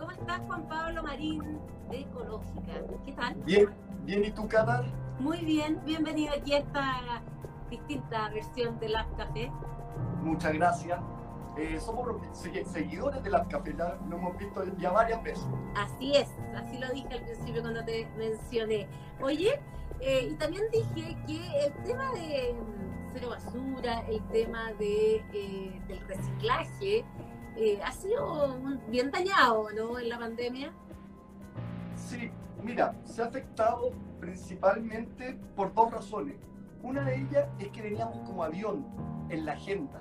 ¿Cómo estás, Juan Pablo Marín de Ecológica? ¿Qué tal? Bien, bien, ¿y tú, Cata? Muy bien, bienvenido aquí a esta distinta versión de Lab Café. Muchas gracias. Eh, somos seguidores de Lab Café, ya lo hemos visto ya varias veces. Así es, así lo dije al principio cuando te mencioné. Oye, eh, y también dije que el tema de mm, cero basura, el tema de, eh, del reciclaje, eh, ha sido bien dañado, ¿no? En la pandemia. Sí, mira, se ha afectado principalmente por dos razones. Una de ellas es que veníamos como avión en la agenda.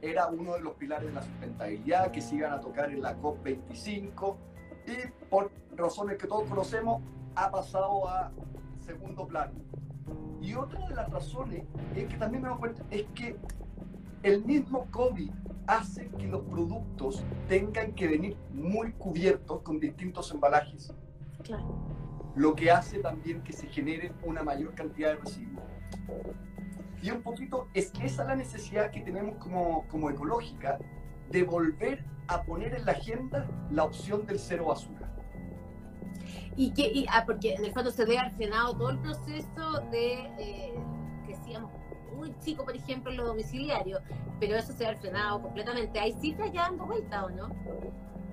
Era uno de los pilares de la sustentabilidad que se iban a tocar en la COP25 y por razones que todos conocemos ha pasado a segundo plano. Y otra de las razones es que también me doy cuenta es que el mismo COVID hace que los productos tengan que venir muy cubiertos con distintos embalajes. Claro. Lo que hace también que se genere una mayor cantidad de residuos. Y un poquito es que esa es la necesidad que tenemos como, como ecológica de volver a poner en la agenda la opción del cero basura. Y que, ah, porque en el fondo se ve arsenado todo el proceso de, eh, decíamos, muy chico, por ejemplo, en lo domiciliario, pero eso se ha frenado completamente. ¿Hay cifras ya dando vuelta o no?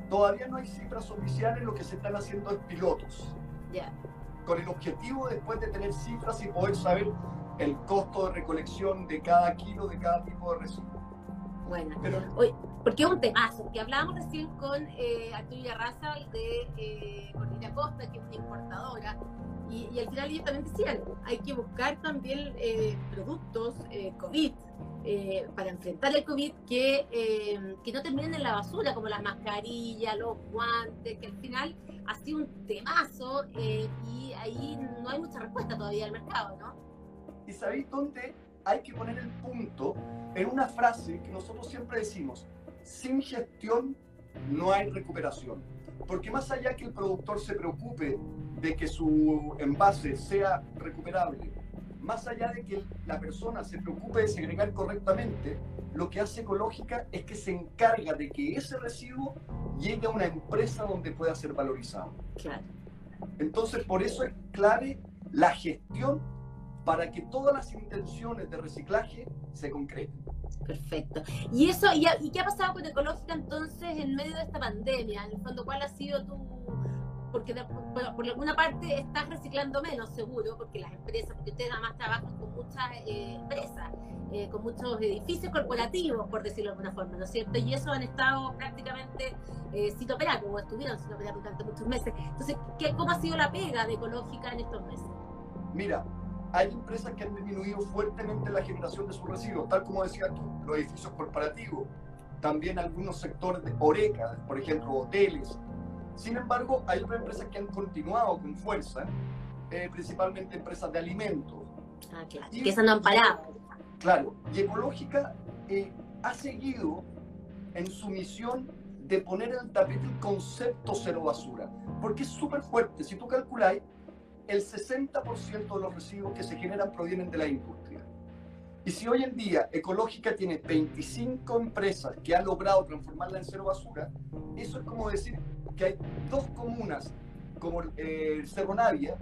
Todavía no hay cifras oficiales, lo que se están haciendo es pilotos. Ya. Con el objetivo después de tener cifras y poder saber el costo de recolección de cada kilo de cada tipo de residuo. Bueno, pero, hoy, porque es un temazo, porque hablábamos recién con eh, Arturo Raza de eh, Cornelia Costa, que es una importadora, y, al final ellos también decían, hay que buscar también eh, productos eh, COVID eh, para enfrentar el COVID que, que no terminen en la basura, como las mascarillas, los guantes, que al final ha sido un temazo y ahí no hay mucha respuesta todavía al mercado, ¿no? ¿Y sabéis dónde hay que poner el punto? En una frase que nosotros siempre decimos, sin gestión no hay recuperación. Porque más allá que el productor se preocupe de que su envase sea recuperable, más allá de que la persona se preocupe de segregar correctamente, lo que hace Ecológica es que se encarga de que ese residuo llegue a una empresa donde pueda ser valorizado. Claro. Entonces, por eso es clave la gestión para que todas las intenciones de reciclaje se concreten. Perfecto. ¿Y eso, y, qué ha pasado con Ecológica entonces en medio de esta pandemia? En el fondo, ¿cuál ha sido tu...? Porque por, alguna parte estás reciclando menos, seguro, porque las empresas, porque ustedes además trabajan con muchas eh, empresas, eh, con muchos edificios corporativos, por decirlo de alguna forma, ¿no es cierto? Y eso han estado prácticamente eh, sin operar, o estuvieron sin operar durante muchos meses. Entonces, ¿qué, ¿cómo ha sido la pega de Ecológica en estos meses? Mira, hay empresas que han disminuido fuertemente la generación de sus residuos, tal como decía tú, los edificios corporativos, también algunos sectores de Oreca, por ejemplo, hoteles. Sin embargo, hay otras empresas que han continuado con fuerza, eh, principalmente empresas de alimentos. Ah, claro, y, que se no han parado. Claro, y Ecológica eh, ha seguido en su misión de poner el tapete el concepto cero basura, porque es súper fuerte. Si tú calculáis, el 60% de los residuos que se generan provienen de la industria. Y si hoy en día Ecológica tiene 25 empresas que han logrado transformarla en cero basura, eso es como decir que hay dos comunas como eh, Cerro Navia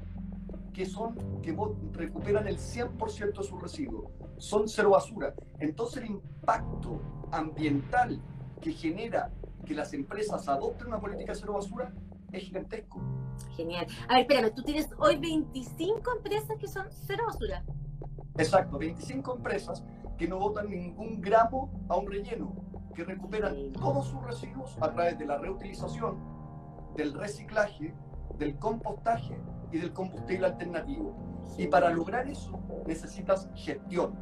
que son que recuperan el 100% de sus residuos, son cero basura. Entonces el impacto ambiental que genera que las empresas adopten una política cero basura es gigantesco. Genial. A ver, espérame, tú tienes hoy 25 empresas que son cero basura. Exacto, 25 empresas que no botan ningún gramo a un relleno, que recuperan todos sus residuos a través de la reutilización, del reciclaje, del compostaje y del combustible alternativo. Y para lograr eso necesitas gestión.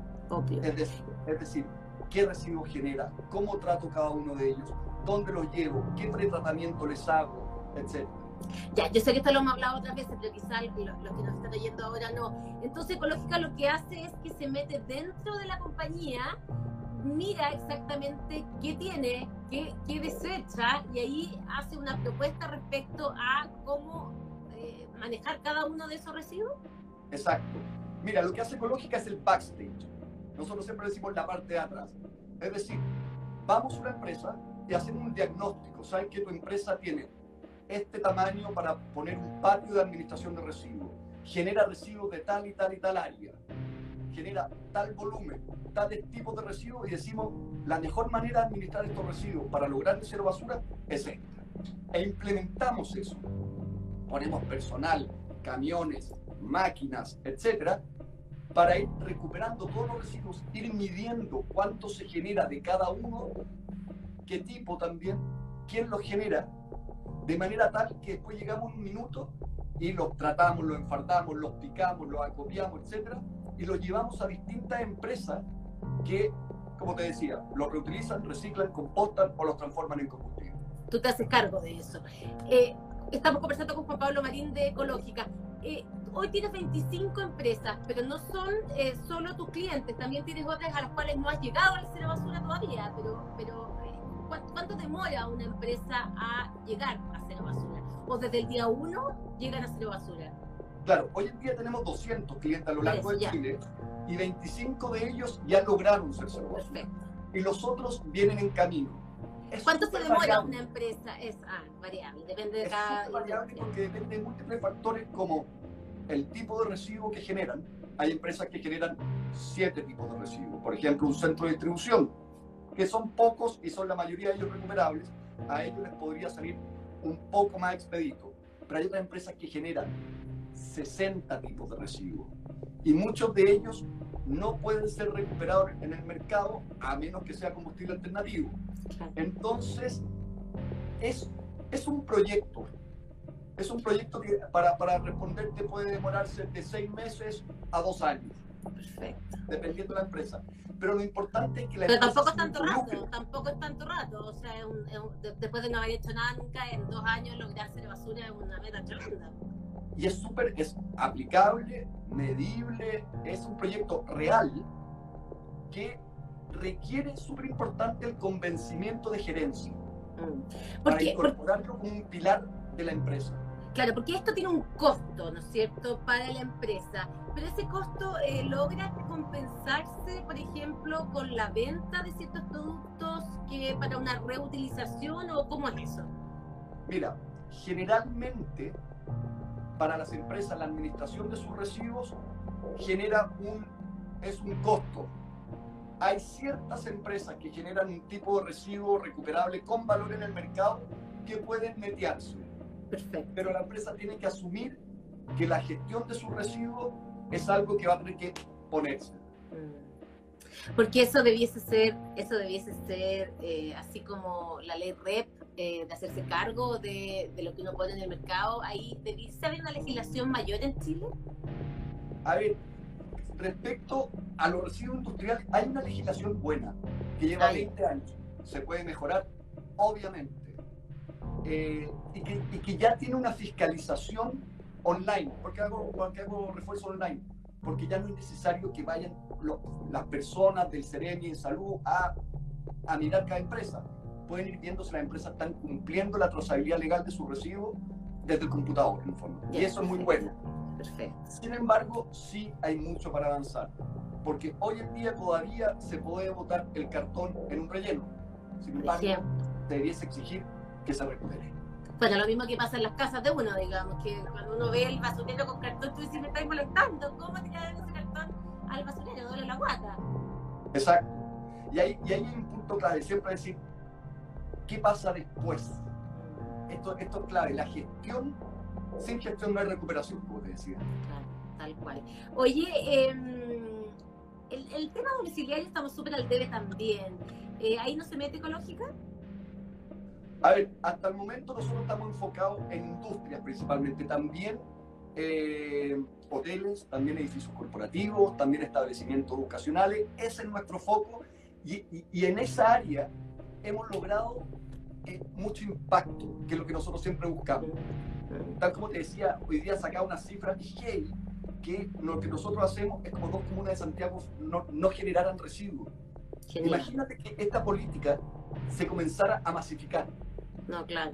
Es, decir, es decir, qué residuos genera, cómo trato cada uno de ellos, dónde los llevo, qué pretratamiento les hago, ya, yo sé que esto lo hemos hablado otras veces, pero quizás los, que nos están oyendo ahora no. Entonces, Ecológica lo que hace es que se mete dentro de la compañía, mira exactamente qué tiene, qué, qué desecha, y ahí hace una propuesta respecto a cómo eh, manejar cada uno de esos residuos. Exacto. Mira, lo que hace Ecológica es el backstage. Nosotros siempre decimos la parte de atrás. Es decir, vamos a una empresa y hacemos un diagnóstico. Saben que tu empresa tiene este tamaño para poner un patio de administración de residuos, genera residuos de tal y tal y tal área, genera tal volumen, tales tipos de residuos y decimos la mejor manera de administrar estos residuos para lograr cero basura es esta. E implementamos eso. Ponemos personal, camiones, máquinas, etcétera, para ir recuperando todos los residuos, ir midiendo cuánto se genera de cada uno, qué tipo también, quién los genera, de manera tal que después llegamos un minuto y los tratamos, los enfardamos, los picamos, los acopiamos, etcétera, y los llevamos a distintas empresas que, como te decía, los reutilizan, reciclan, compostan o los transforman en combustible. Tú te haces cargo de eso. Eh, estamos conversando con Juan Pablo Marín de Ecológica. Eh, hoy tienes 25 empresas, pero no son eh, solo tus clientes, también tienes otras a las cuales no has llegado a cero basura todavía, pero, pero ¿cuánto demora una empresa a llegar a cero basura? ¿O desde el día uno llegan a cero basura? Claro, hoy en día tenemos 200 clientes a lo largo de Chile y 25 de ellos ya lograron ser cero basura. Y los otros vienen en camino. ¿Cuánto se demora una empresa? Es ah, variable, depende de cada. Es variable porque depende de múltiples factores como el tipo de residuo que generan. Hay empresas que generan siete tipos de residuos. Por ejemplo, un centro de distribución, que son pocos y son la mayoría de ellos recuperables. A ellos les podría salir un poco más expedito. Pero hay otras empresas que generan 60 tipos de residuos. Y muchos de ellos no pueden ser recuperados en el mercado a menos que sea combustible alternativo. Entonces, es, es un proyecto. Es un proyecto que para, para responderte puede demorarse de seis meses a dos años. Perfecto. Dependiendo de la empresa. Pero lo importante es que la Pero tampoco es tanto rato, tampoco es tanto rato. O sea, después de no haber hecho nada nunca, en dos años lograr ser basura es una meta tremenda. Y es súper, es aplicable, medible, es un proyecto real que requiere súper importante el convencimiento de gerencia mm. para incorporarlo como un pilar de la empresa. Claro, porque esto tiene un costo, ¿no es cierto?, para la empresa, pero ese costo eh, logra compensarse, por ejemplo, con la venta de ciertos productos que para una reutilización o cómo es eso? Mira, generalmente para las empresas la administración de sus residuos genera un es un costo hay ciertas empresas que generan un tipo de residuo recuperable con valor en el mercado que pueden netearse. Perfecto. Pero la empresa tiene que asumir que la gestión de su residuo es algo que va a tener que ponerse. Mm. Porque eso debiese ser, eso debiese ser eh, así como la ley REP eh, de hacerse cargo de, de, lo que uno pone en el mercado. Ahí debiese haber una legislación mayor en Chile. A ver, respecto a los residuos industriales, hay una legislación buena que lleva 20 años. Se puede mejorar, obviamente. Eh, y, que, ya tiene una fiscalización online. ¿Por qué hago, hago refuerzo online? Porque ya no es necesario que vayan las personas del Ceremi en salud a, a mirar cada empresa. Pueden ir viendo si las empresas están cumpliendo la trazabilidad legal de sus residuos desde el computador, en fondo. Y eso es muy bueno. Perfecto. Sin embargo, sí hay mucho para avanzar, porque hoy en día todavía se puede botar el cartón en un relleno. Sin embargo, deberías exigir que se recupere. Bueno, lo mismo que pasa en las casas de uno, digamos, que cuando uno ve el basurero con cartón, tú dices, me estáis molestando, ¿cómo te cae ese cartón al basurero? Duele la guata. Exacto. Y ahí, y hay un punto clave, siempre decir, ¿qué pasa después? Esto, esto es clave, la gestión sin gestión no hay recuperación, como te decía. Claro, tal cual. Oye, em, el, el, tema domiciliario estamos súper al debe también. Eh, ¿Ahí no se mete ecológica? A ver, hasta el momento nosotros estamos enfocados en industrias principalmente, también eh, hoteles, también edificios corporativos, también establecimientos educacionales. Ese es nuestro foco y, y, en esa área hemos logrado eh, mucho impacto, que es lo que nosotros siempre buscamos tal como te decía, hoy día sacaba una cifra hey, que lo que nosotros hacemos es como dos comunas de Santiago no, no generaran residuos. Imagínate que esta política se comenzara a masificar. No, claro.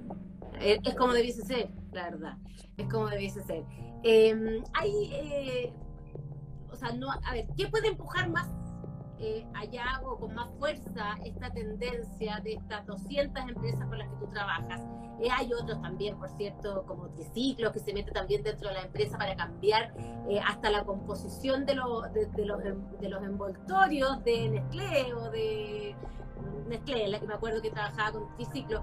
Es, como debiese ser, la verdad. Es como debiese ser. Em, hay, eh, o sea, no, a ver, ¿qué puede empujar más eh, allá o con más fuerza esta tendencia de estas 200 empresas con las que tú trabajas. Eh, hay otros también, por cierto, como triciclos que se meten también dentro de la empresa para cambiar eh, hasta la composición de, los de, los, de los envoltorios de Nestlé o de Nestlé, la que me acuerdo que trabajaba con triciclos,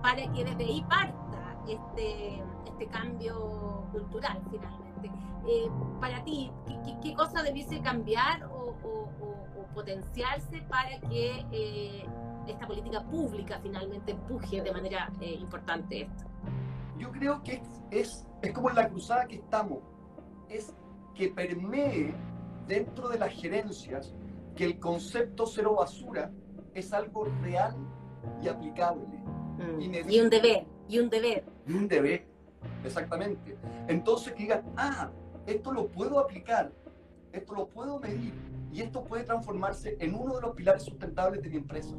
para que desde ahí parta este, este cambio cultural finalmente. para ti, ¿qué, qué, cosa debiese cambiar o, potenciarse para que eh, esta política pública finalmente empuje de manera eh, importante esto? Yo creo que es, es como en la cruzada que estamos, es que permee dentro de las gerencias que el concepto cero basura es algo real y aplicable. Mm. Y, un deber, y un deber. Y un deber, exactamente. Entonces que digan, ah, esto lo puedo aplicar, esto lo puedo medir, y esto puede transformarse en uno de los pilares sustentables de mi empresa.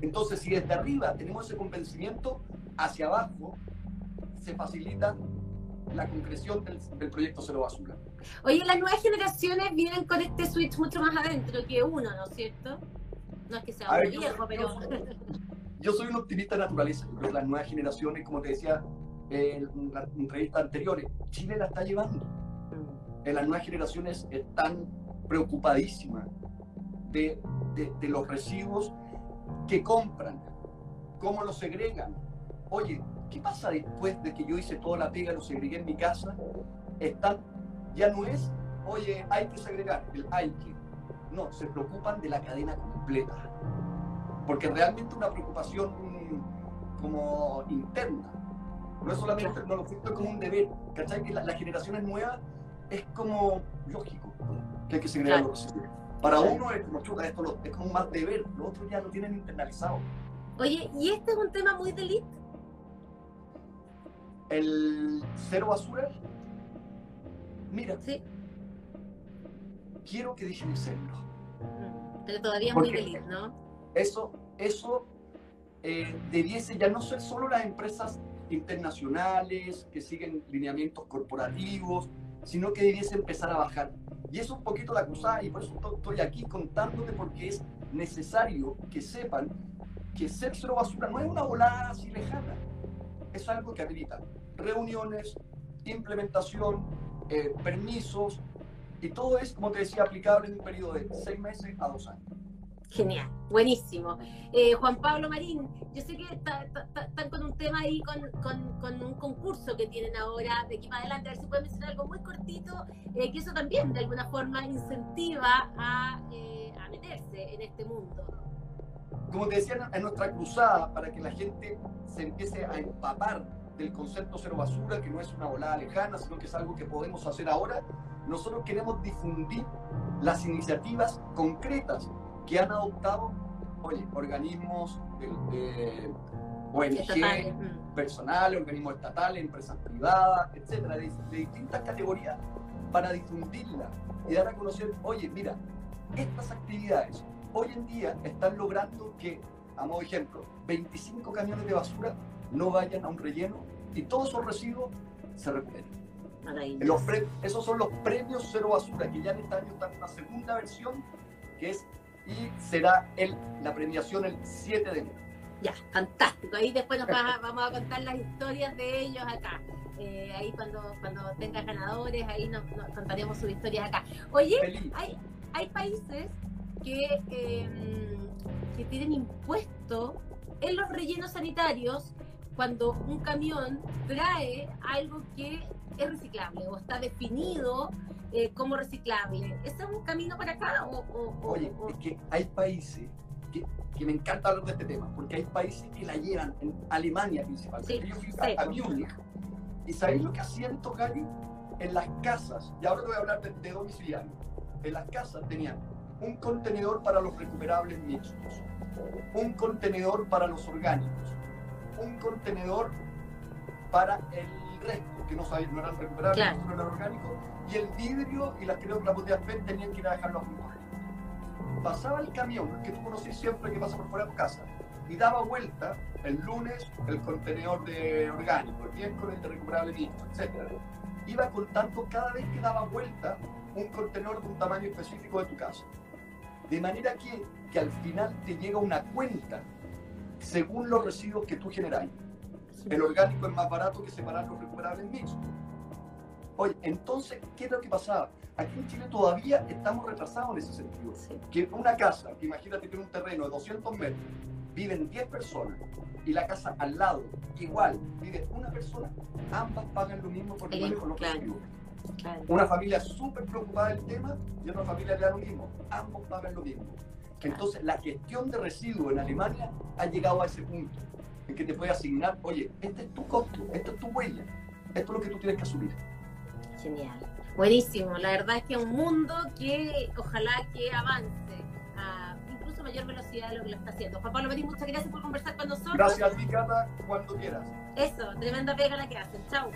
Entonces, si desde arriba tenemos ese convencimiento, hacia abajo se facilita la concreción del, proyecto Cero Basura. Oye, las nuevas generaciones vienen con este switch mucho más adentro que uno, ¿no es cierto? No es que sea muy viejo, pero... Yo soy un optimista de naturaleza. Creo las nuevas generaciones, como te decía en las entrevistas anteriores, Chile la está llevando. Mm. En las nuevas generaciones están preocupadísima de, de, los residuos que compran, cómo los segregan. Oye, ¿qué pasa después de que yo hice toda la pega, lo segregué en mi casa? Están, ya no es, oye, hay que segregar, el hay que. No, se preocupan de la cadena completa. Porque realmente una preocupación como interna. No es solamente, no lo siento como un deber. ¿Cachai? Que las generaciones nuevas es como lógico que hay que seguir los Para uno es como chuta, esto es como más deber, los otros ya lo tienen internalizado. Oye, ¿y este es un tema muy de El cero basura. Mira. Sí. Quiero que dejen de serlo. Mm, pero todavía muy de ¿no? Eso, eso eh, debiese ya no ser solo las empresas internacionales que siguen lineamientos corporativos, sino que debiese empezar a bajar. Y es un poquito la cruzada y por eso estoy aquí contándote porque es necesario que sepan que ser cero basura no es una volada así lejana, es algo que habilita reuniones, implementación, eh, permisos y todo es, como te decía, aplicable en un periodo de seis meses a dos años. Genial, buenísimo. Eh, Juan Pablo Marín, yo sé que están con un tema ahí, con, con, un concurso que tienen ahora de aquí para adelante, a ver si pueden mencionar algo muy cortito, eh, que eso también de alguna forma incentiva a, eh, a meterse en este mundo. Como te decía, en nuestra cruzada para que la gente se empiece a empapar del concepto cero basura, que no es una volada lejana, sino que es algo que podemos hacer ahora, nosotros queremos difundir las iniciativas concretas que han adoptado, oye, organismos de, ONG, mm. personales, organismos estatales, empresas privadas, etcétera, de, distintas categorías, para difundirla y dar a conocer, oye, mira, estas actividades hoy en día están logrando que, a modo de ejemplo, 25 camiones de basura no vayan a un relleno y todos esos residuos se recuperen. Los esos son los premios cero basura, que ya en este año están en una segunda versión, que es y será el, la premiación el 7 de enero. Ya, fantástico. Ahí después nos vamos a contar las historias de ellos acá. Eh, ahí cuando, cuando tengas ganadores, ahí nos, contaremos sus historias acá. Oye, hay, hay países que, em, que tienen impuesto en los rellenos sanitarios cuando un camión trae algo que es reciclable o está definido eh, como reciclable. ¿Ese es un camino para acá? O, Oye, es que hay países que, que, me encanta hablar de este tema, porque hay países que la llevan, en Alemania principalmente. Yo fui a, Múnich y ¿sabéis lo que hacían estos gallos? En las casas, y ahora voy a hablar de, de domiciliario, en las casas tenían un contenedor para los recuperables mixtos, un contenedor para los orgánicos, un contenedor para el que no, sabía, no eran recuperables, no eran orgánicos, y el vidrio y las creo que las botellas PET tenían que ir a dejarlo a Pasaba el camión, que tú conoces siempre que pasa por fuera de tu casa, y daba vuelta el lunes el contenedor de orgánico, el miércoles el de recuperable mixto, etc. Iba contando cada vez que daba vuelta un contenedor de un tamaño específico de tu casa. De manera que, que al final te llega una cuenta según los residuos que tú generáis. El orgánico es más barato que separar los recuperables mixtos. Oye, entonces, ¿qué es lo que pasaba? Aquí en Chile todavía estamos retrasados en ese sentido. Sí. Que una casa, que imagínate tiene un terreno de 200 metros, viven 10 personas y la casa al lado, igual, vive una persona, ambas pagan lo mismo por el manejo los claro. Claro. Una familia súper preocupada del tema y otra familia le da lo mismo. Ambos pagan lo mismo. Entonces, la gestión de residuos en Alemania ha llegado a ese punto en que te puede asignar, oye, este es tu costo, esto es tu huella, esto es lo que tú tienes que asumir. Genial. Buenísimo. La verdad es que un mundo que ojalá que avance a incluso mayor velocidad de lo que lo está haciendo. Juan Pablo Petit, muchas gracias por conversar con nosotros. Gracias a ti, Cata, cuando quieras. Eso, tremenda pega la que hacen. Chao.